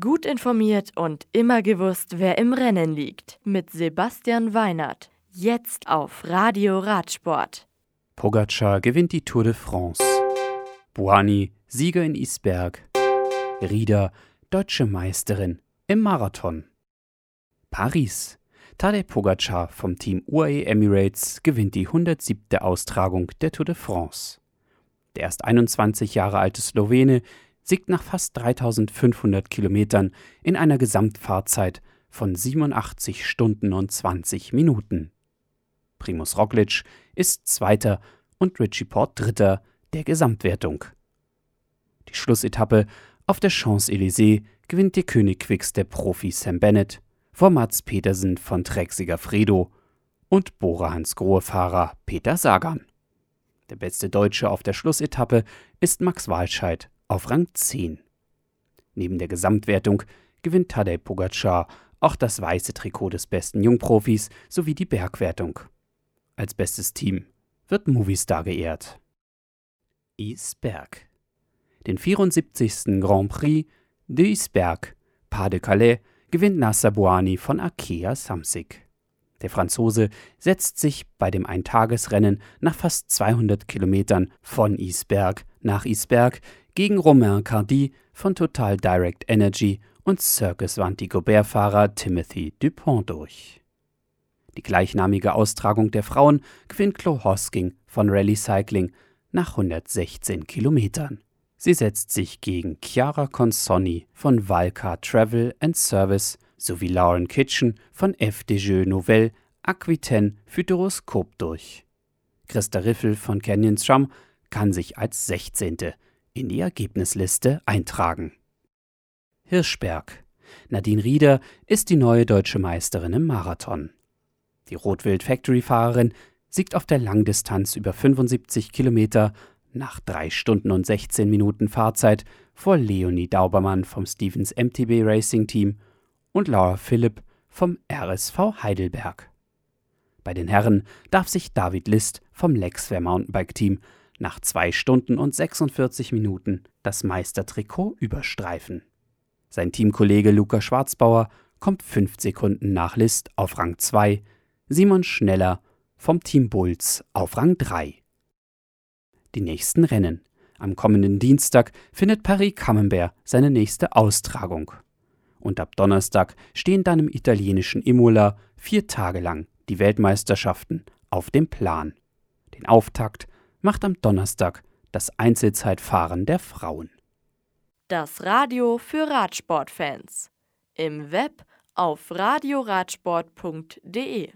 Gut informiert und immer gewusst, wer im Rennen liegt. Mit Sebastian Weinert. Jetzt auf Radio Radsport. Pogacar gewinnt die Tour de France. Buani, Sieger in Isberg. Rieder, deutsche Meisterin im Marathon. Paris. Tadej Pogacar vom Team UAE Emirates gewinnt die 107. Austragung der Tour de France. Der erst 21 Jahre alte Slowene siegt nach fast 3500 Kilometern in einer Gesamtfahrzeit von 87 Stunden und 20 Minuten. Primus Roglic ist Zweiter und Richie Port Dritter der Gesamtwertung. Die Schlussetappe auf der Champs-Élysées gewinnt der König Quicks der Profi Sam Bennett vor Mats Petersen von Trexiger Fredo und Bora Hans Grohe-Fahrer Peter Sagan. Der beste Deutsche auf der Schlussetappe ist Max Walscheid auf Rang 10. Neben der Gesamtwertung gewinnt Tadej Pogacar auch das weiße Trikot des besten Jungprofis sowie die Bergwertung. Als bestes Team wird Movistar geehrt. Isberg. Den 74. Grand Prix de Isberg, Pas de Calais, gewinnt Nasser Bouani von Arkea Samsic. Der Franzose setzt sich bei dem Eintagesrennen nach fast 200 Kilometern von Isberg nach Isberg gegen Romain Cardi von Total Direct Energy und Circus Vantigobert-Fahrer Timothy Dupont durch. Die gleichnamige Austragung der Frauen gewinnt Chloe Hosking von Rally Cycling nach 116 Kilometern. Sie setzt sich gegen Chiara Consonni von Valcar Travel and Service sowie Lauren Kitchen von FDJ Nouvelle Aquitaine Futuroscope durch. Christa Riffel von Canyon Strum kann sich als 16 in die Ergebnisliste eintragen. Hirschberg. Nadine Rieder ist die neue deutsche Meisterin im Marathon. Die Rotwild Factory Fahrerin siegt auf der Langdistanz über 75 Kilometer nach 3 Stunden und 16 Minuten Fahrzeit vor Leonie Daubermann vom Stevens MTB Racing Team und Laura Philipp vom RSV Heidelberg. Bei den Herren darf sich David List vom Lexware Mountainbike Team nach 2 Stunden und 46 Minuten das Meistertrikot überstreifen. Sein Teamkollege Luca Schwarzbauer kommt 5 Sekunden nach List auf Rang 2, Simon Schneller vom Team Bulls auf Rang 3. Die nächsten Rennen. Am kommenden Dienstag findet Paris Camembert seine nächste Austragung. Und ab Donnerstag stehen dann im italienischen Imola vier Tage lang die Weltmeisterschaften auf dem Plan. Den Auftakt macht am Donnerstag das Einzelzeitfahren der Frauen. Das Radio für Radsportfans. Im Web auf radioradsport.de